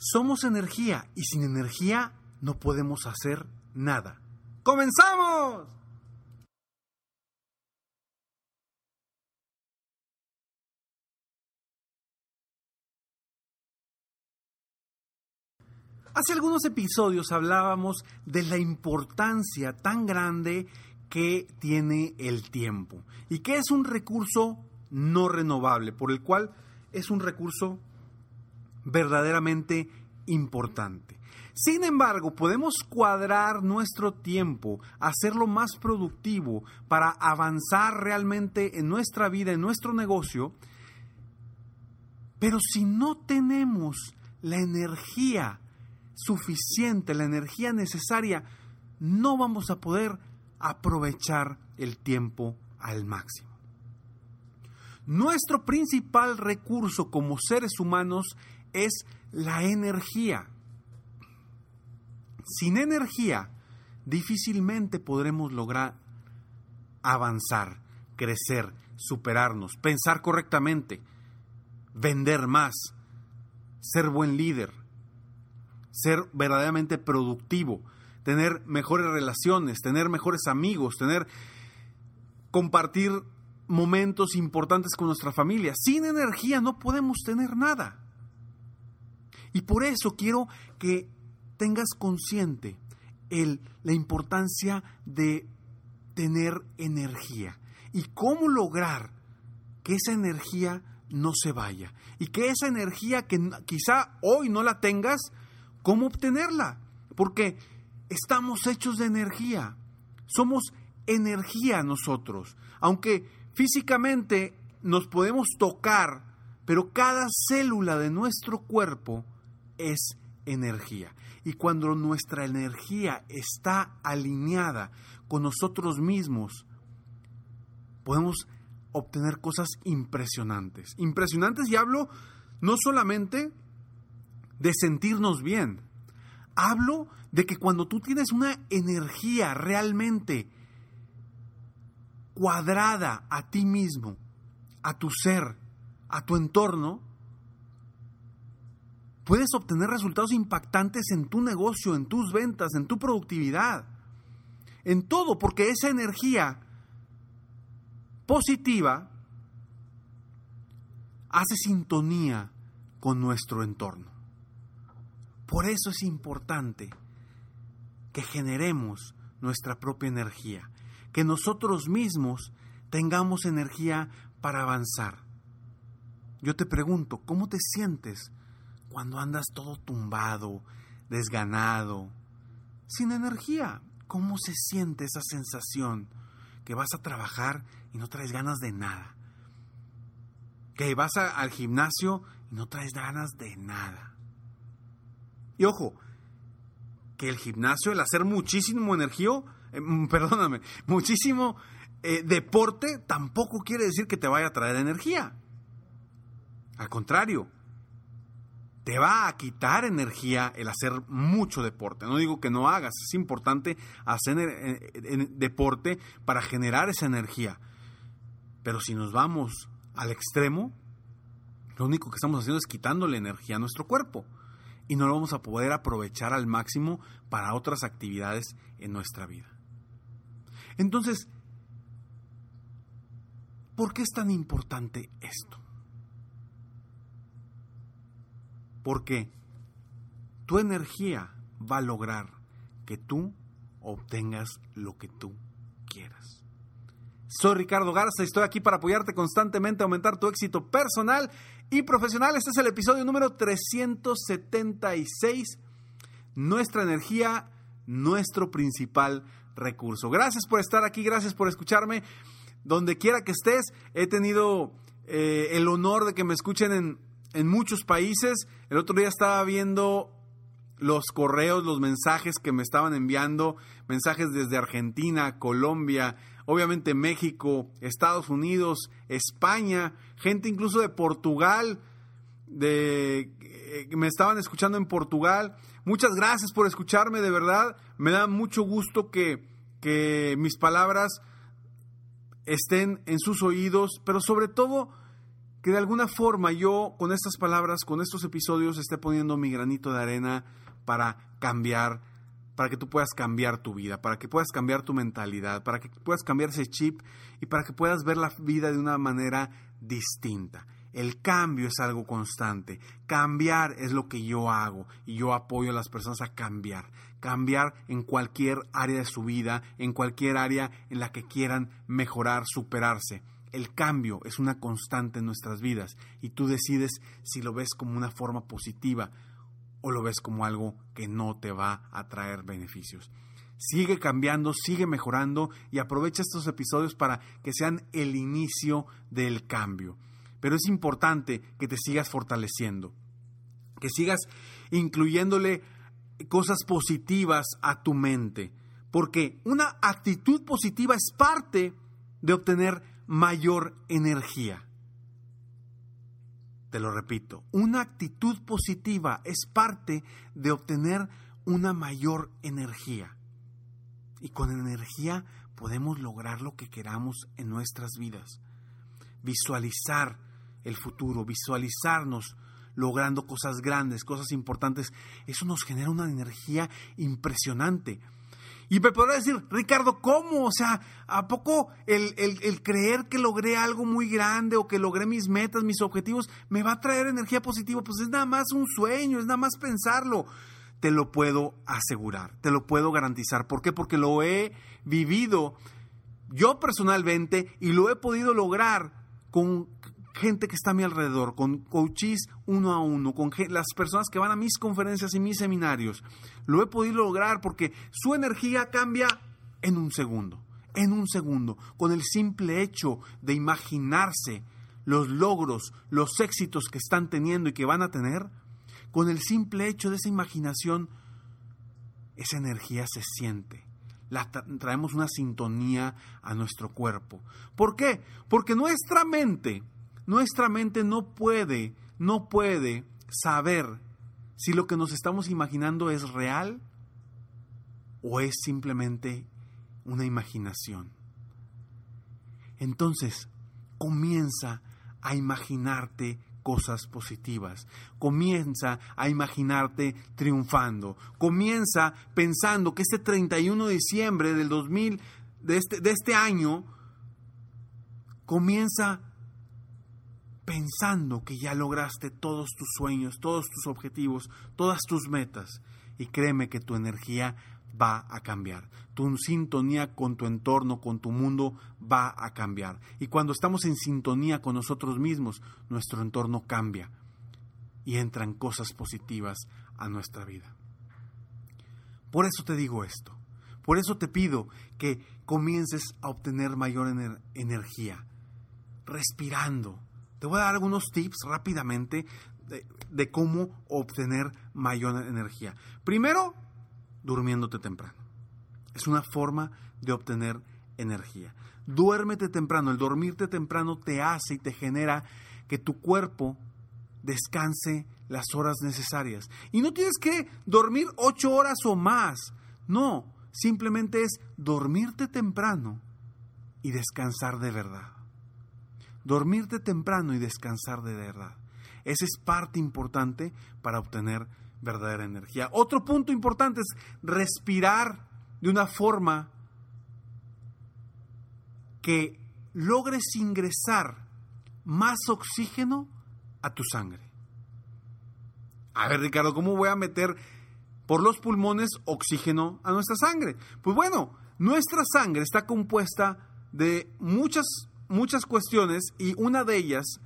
Somos energía y sin energía no podemos hacer nada. ¡Comenzamos! Hace algunos episodios hablábamos de la importancia tan grande que tiene el tiempo y que es un recurso no renovable, por el cual es un recurso verdaderamente importante. Sin embargo, podemos cuadrar nuestro tiempo, hacerlo más productivo para avanzar realmente en nuestra vida, en nuestro negocio, pero si no tenemos la energía suficiente, la energía necesaria, no vamos a poder aprovechar el tiempo al máximo. Nuestro principal recurso como seres humanos es la energía. Sin energía, difícilmente podremos lograr avanzar, crecer, superarnos, pensar correctamente, vender más, ser buen líder, ser verdaderamente productivo, tener mejores relaciones, tener mejores amigos, tener compartir momentos importantes con nuestra familia. Sin energía no podemos tener nada. Y por eso quiero que tengas consciente el, la importancia de tener energía y cómo lograr que esa energía no se vaya y que esa energía que quizá hoy no la tengas, cómo obtenerla. Porque estamos hechos de energía, somos energía nosotros, aunque físicamente nos podemos tocar, pero cada célula de nuestro cuerpo es energía. Y cuando nuestra energía está alineada con nosotros mismos, podemos obtener cosas impresionantes. Impresionantes y hablo no solamente de sentirnos bien, hablo de que cuando tú tienes una energía realmente cuadrada a ti mismo, a tu ser, a tu entorno, puedes obtener resultados impactantes en tu negocio, en tus ventas, en tu productividad, en todo, porque esa energía positiva hace sintonía con nuestro entorno. Por eso es importante que generemos nuestra propia energía, que nosotros mismos tengamos energía para avanzar. Yo te pregunto, ¿cómo te sientes cuando andas todo tumbado, desganado, sin energía. ¿Cómo se siente esa sensación? Que vas a trabajar y no traes ganas de nada. Que vas al gimnasio y no traes ganas de nada. Y ojo, que el gimnasio, el hacer muchísimo energía, eh, mm, perdóname, muchísimo eh, deporte, tampoco quiere decir que te vaya a traer energía. Al contrario, te va a quitar energía el hacer mucho deporte. No digo que no hagas, es importante hacer eh, deporte para generar esa energía. Pero si nos vamos al extremo, lo único que estamos haciendo es quitándole energía a nuestro cuerpo y no lo vamos a poder aprovechar al máximo para otras actividades en nuestra vida. Entonces, ¿por qué es tan importante esto? Porque tu energía va a lograr que tú obtengas lo que tú quieras. Soy Ricardo Garza y estoy aquí para apoyarte constantemente a aumentar tu éxito personal y profesional. Este es el episodio número 376. Nuestra energía, nuestro principal recurso. Gracias por estar aquí, gracias por escucharme. Donde quiera que estés, he tenido eh, el honor de que me escuchen en, en muchos países. El otro día estaba viendo los correos, los mensajes que me estaban enviando, mensajes desde Argentina, Colombia, obviamente México, Estados Unidos, España, gente incluso de Portugal, de eh, me estaban escuchando en Portugal. Muchas gracias por escucharme, de verdad. Me da mucho gusto que, que mis palabras estén en sus oídos, pero sobre todo que de alguna forma yo con estas palabras, con estos episodios, esté poniendo mi granito de arena para cambiar, para que tú puedas cambiar tu vida, para que puedas cambiar tu mentalidad, para que puedas cambiar ese chip y para que puedas ver la vida de una manera distinta. El cambio es algo constante. Cambiar es lo que yo hago y yo apoyo a las personas a cambiar. Cambiar en cualquier área de su vida, en cualquier área en la que quieran mejorar, superarse. El cambio es una constante en nuestras vidas y tú decides si lo ves como una forma positiva o lo ves como algo que no te va a traer beneficios. Sigue cambiando, sigue mejorando y aprovecha estos episodios para que sean el inicio del cambio. Pero es importante que te sigas fortaleciendo, que sigas incluyéndole cosas positivas a tu mente, porque una actitud positiva es parte de obtener mayor energía. Te lo repito, una actitud positiva es parte de obtener una mayor energía. Y con energía podemos lograr lo que queramos en nuestras vidas. Visualizar el futuro, visualizarnos logrando cosas grandes, cosas importantes, eso nos genera una energía impresionante. Y me podrá decir, Ricardo, ¿cómo? O sea, ¿a poco el, el, creer que logré algo muy grande o que logré mis metas, mis objetivos, me va a traer energía positiva? Pues es nada más un sueño, es nada más pensarlo. Te lo puedo asegurar, te lo puedo garantizar. ¿Por qué? Porque lo he vivido yo personalmente y lo he podido lograr con gente que está a mi alrededor, con coaches uno a uno, con las personas que van a mis conferencias y mis seminarios. Lo he podido lograr porque su energía cambia en un segundo, en un segundo, con el simple hecho de imaginarse los logros, los éxitos que están teniendo y que van a tener, con el simple hecho de esa imaginación, esa energía se siente. La traemos una sintonía a nuestro cuerpo. ¿Por qué? Porque nuestra mente nuestra mente no puede, no puede saber si lo que nos estamos imaginando es real o es simplemente una imaginación. Entonces, comienza a imaginarte cosas positivas. Comienza a imaginarte triunfando. Comienza pensando que este 31 de diciembre del 2000, de este, de este año, comienza pensando que ya lograste todos tus sueños, todos tus objetivos, todas tus metas. Y créeme que tu energía va a cambiar. Tu sintonía con tu entorno, con tu mundo, va a cambiar. Y cuando estamos en sintonía con nosotros mismos, nuestro entorno cambia y entran cosas positivas a nuestra vida. Por eso te digo esto. Por eso te pido que comiences a obtener mayor energía, respirando, te voy a dar algunos tips rápidamente de, cómo obtener mayor energía. Primero, durmiéndote temprano. Es una forma de obtener energía. Duérmete temprano. El dormirte temprano te hace y te genera que tu cuerpo descanse las horas necesarias. Y no tienes que dormir ocho horas o más. No, simplemente es dormirte temprano y descansar de verdad dormirte temprano y descansar de verdad. Esa es parte importante para obtener verdadera energía. Otro punto importante es respirar de una forma que logres ingresar más oxígeno a tu sangre. A ver, Ricardo, ¿cómo voy a meter por los pulmones oxígeno a nuestra sangre? Pues bueno, nuestra sangre está compuesta de muchas, muchas cuestiones y una de ellas,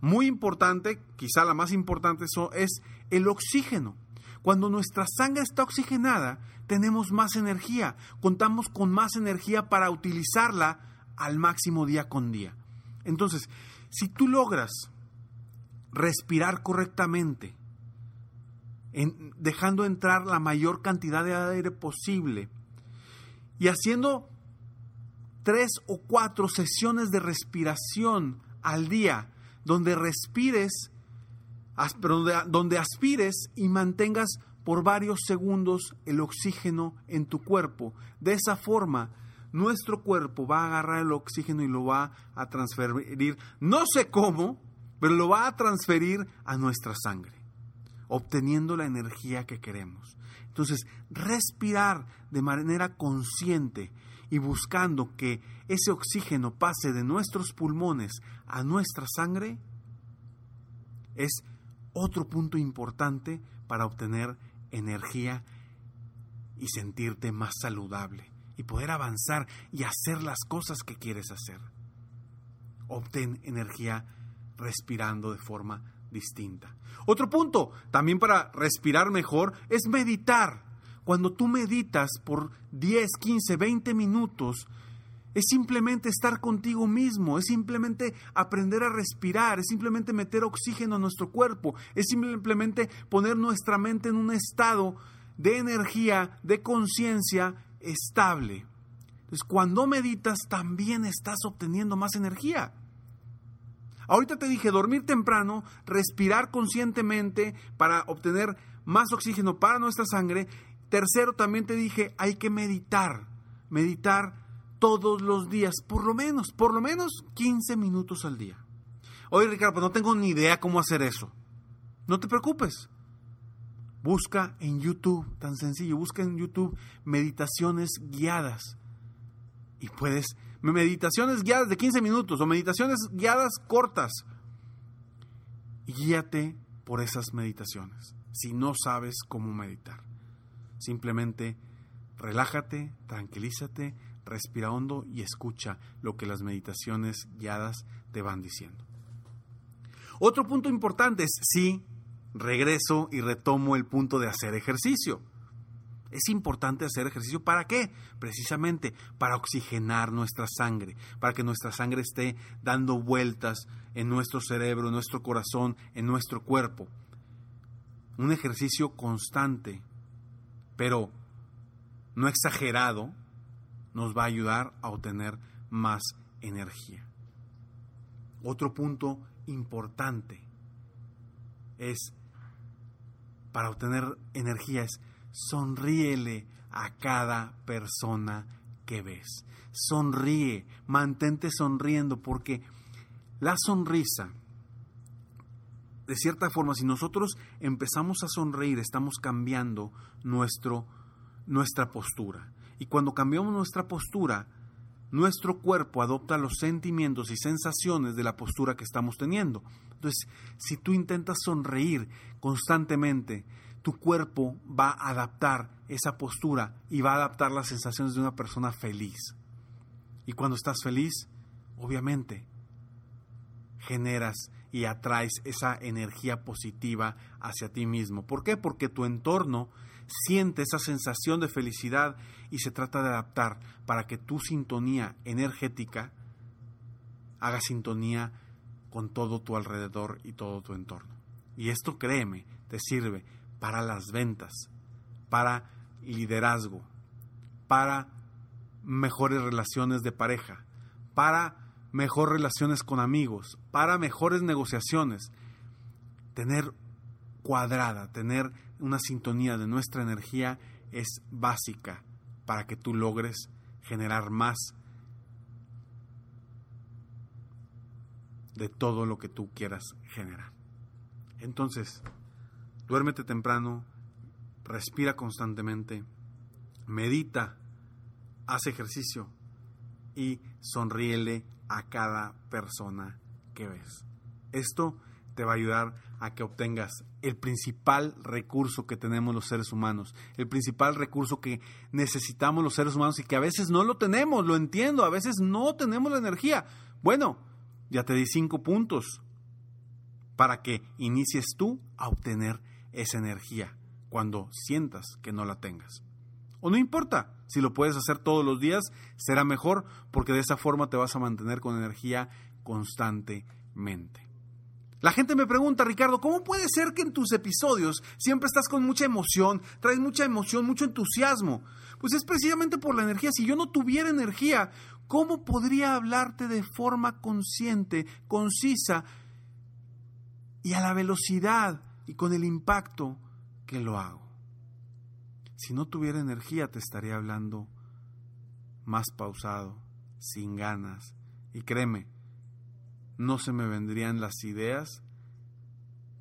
muy importante, quizá la más importante, es el oxígeno. Cuando nuestra sangre está oxigenada, tenemos más energía, contamos con más energía para utilizarla al máximo día con día. Entonces, si tú logras respirar correctamente, dejando entrar la mayor cantidad de aire posible y haciendo tres o cuatro sesiones de respiración al día, donde respires donde aspires y mantengas por varios segundos el oxígeno en tu cuerpo. De esa forma, nuestro cuerpo va a agarrar el oxígeno y lo va a transferir, no sé cómo, pero lo va a transferir a nuestra sangre, obteniendo la energía que queremos. Entonces, respirar de manera consciente y buscando que ese oxígeno pase de nuestros pulmones a nuestra sangre es otro punto importante para obtener energía y sentirte más saludable y poder avanzar y hacer las cosas que quieres hacer. Obtén energía respirando de forma distinta. Otro punto, también para respirar mejor, es meditar. Cuando tú meditas por 10, 15, 20 minutos, es simplemente estar contigo mismo, es simplemente aprender a respirar, es simplemente meter oxígeno a nuestro cuerpo, es simplemente poner nuestra mente en un estado de energía, de conciencia estable. Entonces, cuando meditas, también estás obteniendo más energía. Ahorita te dije dormir temprano, respirar conscientemente para obtener más oxígeno para nuestra sangre. Tercero, también te dije, hay que meditar. Meditar todos los días, por lo menos, por lo menos 15 minutos al día. Oye, Ricardo, pues no tengo ni idea cómo hacer eso. No te preocupes. Busca en YouTube, tan sencillo, busca en YouTube meditaciones guiadas. Y puedes, meditaciones guiadas de 15 minutos o meditaciones guiadas cortas. Guíate por esas meditaciones, si no sabes cómo meditar. Simplemente relájate, tranquilízate, respira hondo y escucha lo que las meditaciones guiadas te van diciendo. Otro punto importante es, sí, regreso y retomo el punto de hacer ejercicio. Es importante hacer ejercicio para qué? Precisamente para oxigenar nuestra sangre, para que nuestra sangre esté dando vueltas en nuestro cerebro, en nuestro corazón, en nuestro cuerpo. Un ejercicio constante, pero no exagerado, nos va a ayudar a obtener más energía. Otro punto importante es, para obtener energía, es sonríele a cada persona que ves. Sonríe, mantente sonriendo, porque la sonrisa, de cierta forma, si nosotros empezamos a sonreír, estamos cambiando nuestro, nuestra postura. Y cuando cambiamos nuestra postura, nuestro cuerpo adopta los sentimientos y sensaciones de la postura que estamos teniendo. Entonces, si tú intentas sonreír constantemente, tu cuerpo va a adaptar esa postura y va a adaptar las sensaciones de una persona feliz. Y cuando estás feliz, obviamente, generas y atraes esa energía positiva hacia ti mismo. ¿Por qué? Porque tu entorno siente esa sensación de felicidad y se trata de adaptar para que tu sintonía energética haga sintonía con todo tu alrededor y todo tu entorno. Y esto, créeme, te sirve para las ventas, para liderazgo, para mejores relaciones de pareja, para mejores relaciones con amigos, para mejores negociaciones. Tener cuadrada, tener una sintonía de nuestra energía es básica para que tú logres generar más de todo lo que tú quieras generar. Entonces, duérmete temprano, respira constantemente, medita, haz ejercicio y sonríele a cada persona que ves. Esto te va a ayudar a que obtengas el principal recurso que tenemos los seres humanos, el principal recurso que necesitamos los seres humanos y que a veces no lo tenemos, lo entiendo, a veces no tenemos la energía. Bueno, ya te di cinco puntos para que inicies tú a obtener esa energía cuando sientas que no la tengas. O no importa, si lo puedes hacer todos los días, será mejor porque de esa forma te vas a mantener con energía constantemente. La gente me pregunta, Ricardo, ¿cómo puede ser que en tus episodios siempre estás con mucha emoción, traes mucha emoción, mucho entusiasmo? Pues es precisamente por la energía. Si yo no tuviera energía, ¿cómo podría hablarte de forma consciente, concisa y a la velocidad y con el impacto que lo hago? Si no tuviera energía, te estaría hablando más pausado, sin ganas. Y créeme, no se me vendrían las ideas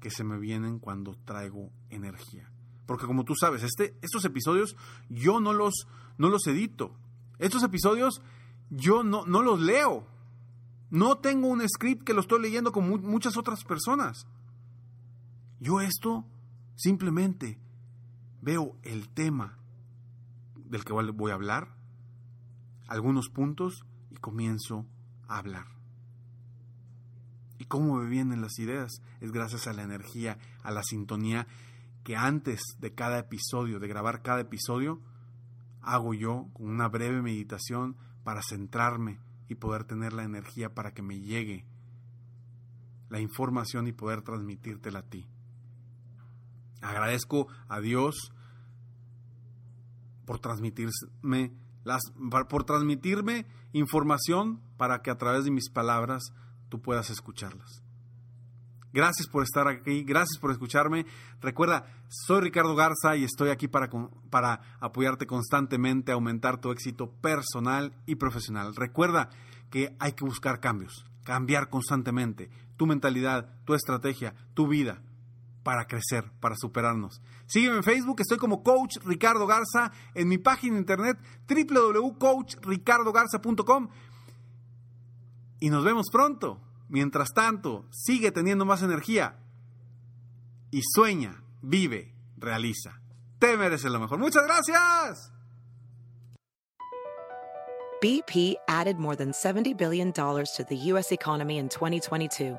que se me vienen cuando traigo energía. Porque como tú sabes, este, estos episodios yo no los, no los edito. Estos episodios yo no, no los leo. No tengo un script que lo estoy leyendo como muchas otras personas. Yo esto simplemente veo el tema del que voy a hablar, algunos puntos y comienzo a hablar. ¿Y cómo me vienen las ideas? Es gracias a la energía, a la sintonía que antes de cada episodio, de grabar cada episodio, hago yo con una breve meditación para centrarme y poder tener la energía para que me llegue la información y poder transmitírtela a ti. Agradezco a Dios por transmitirme las, por transmitirme información para que a través de mis palabras tú puedas escucharlas. Gracias por estar aquí, gracias por escucharme. Recuerda, soy Ricardo Garza y estoy aquí para, para apoyarte constantemente, aumentar tu éxito personal y profesional. Recuerda que hay que buscar cambios, cambiar constantemente tu mentalidad, tu estrategia, tu vida para crecer, para superarnos. Sígueme en Facebook, estoy como Coach Ricardo Garza, en mi página internet www.coachricardogarza.com y nos vemos pronto. Mientras tanto, sigue teniendo más energía y sueña, vive, realiza. Te mereces lo mejor. Muchas gracias. BP added more than $70 billion to the U.S. economy in 2022.